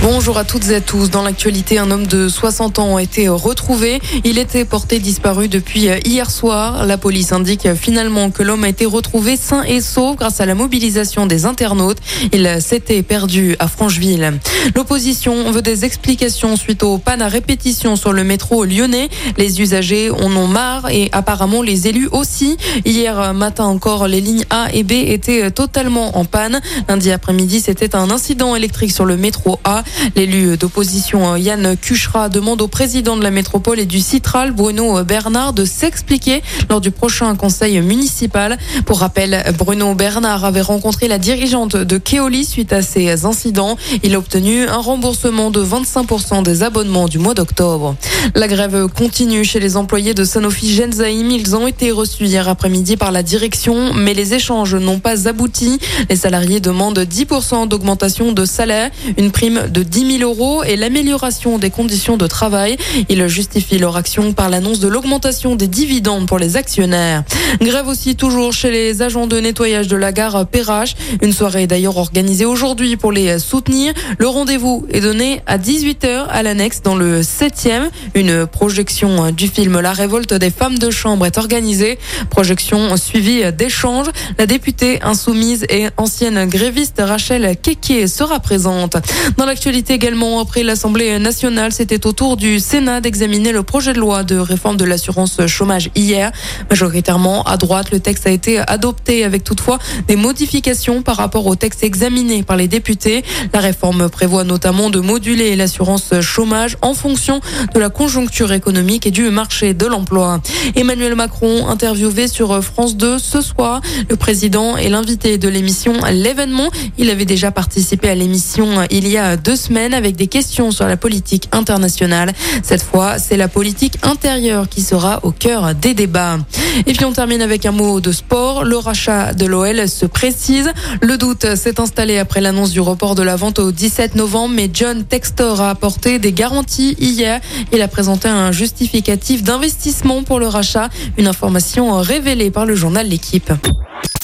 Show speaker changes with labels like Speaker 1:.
Speaker 1: Bonjour à toutes et à tous. Dans l'actualité, un homme de 60 ans a été retrouvé. Il était porté disparu depuis hier soir. La police indique finalement que l'homme a été retrouvé sain et sauf grâce à la mobilisation des internautes. Il s'était perdu à Francheville. L'opposition veut des explications suite aux pannes à répétition sur le métro lyonnais. Les usagers en ont marre et apparemment les élus aussi. Hier matin encore, les lignes A et B étaient totalement en panne. Lundi après-midi, c'était un incident électrique sur le métro A. L'élu d'opposition Yann Cuchera demande au président de la métropole et du Citral, Bruno Bernard, de s'expliquer lors du prochain conseil municipal. Pour rappel, Bruno Bernard avait rencontré la dirigeante de Keoli suite à ces incidents. Il a obtenu un remboursement de 25% des abonnements du mois d'octobre. La grève continue chez les employés de Sanofi Genzyme. Ils ont été reçus hier après-midi par la direction, mais les échanges n'ont pas abouti. Les salariés demandent 10% d'augmentation de salaire, une prime de 10 000 euros et l'amélioration des conditions de travail. Ils justifient leur action par l'annonce de l'augmentation des dividendes pour les actionnaires. Grève aussi toujours chez les agents de nettoyage de la gare Perrache. Une soirée est d'ailleurs organisée aujourd'hui pour les soutenir. Le rendez-vous est donné à 18h à l'annexe dans le 7e. Une projection du film La révolte des femmes de chambre est organisée. Projection suivie d'échanges. La députée insoumise et ancienne gréviste Rachel Keke sera présente. L'actualité également, après l'Assemblée nationale, c'était au tour du Sénat d'examiner le projet de loi de réforme de l'assurance chômage hier. Majoritairement à droite, le texte a été adopté avec toutefois des modifications par rapport au texte examiné par les députés. La réforme prévoit notamment de moduler l'assurance chômage en fonction de la conjoncture économique et du marché de l'emploi. Emmanuel Macron, interviewé sur France 2 ce soir, le président est l'invité de l'émission L'événement. Il avait déjà participé à l'émission il y a deux semaines avec des questions sur la politique internationale. Cette fois, c'est la politique intérieure qui sera au cœur des débats. Et puis on termine avec un mot de sport. Le rachat de l'OL se précise. Le doute s'est installé après l'annonce du report de la vente au 17 novembre, mais John Textor a apporté des garanties hier. Il a présenté un justificatif d'investissement pour le rachat, une information révélée par le journal L'équipe.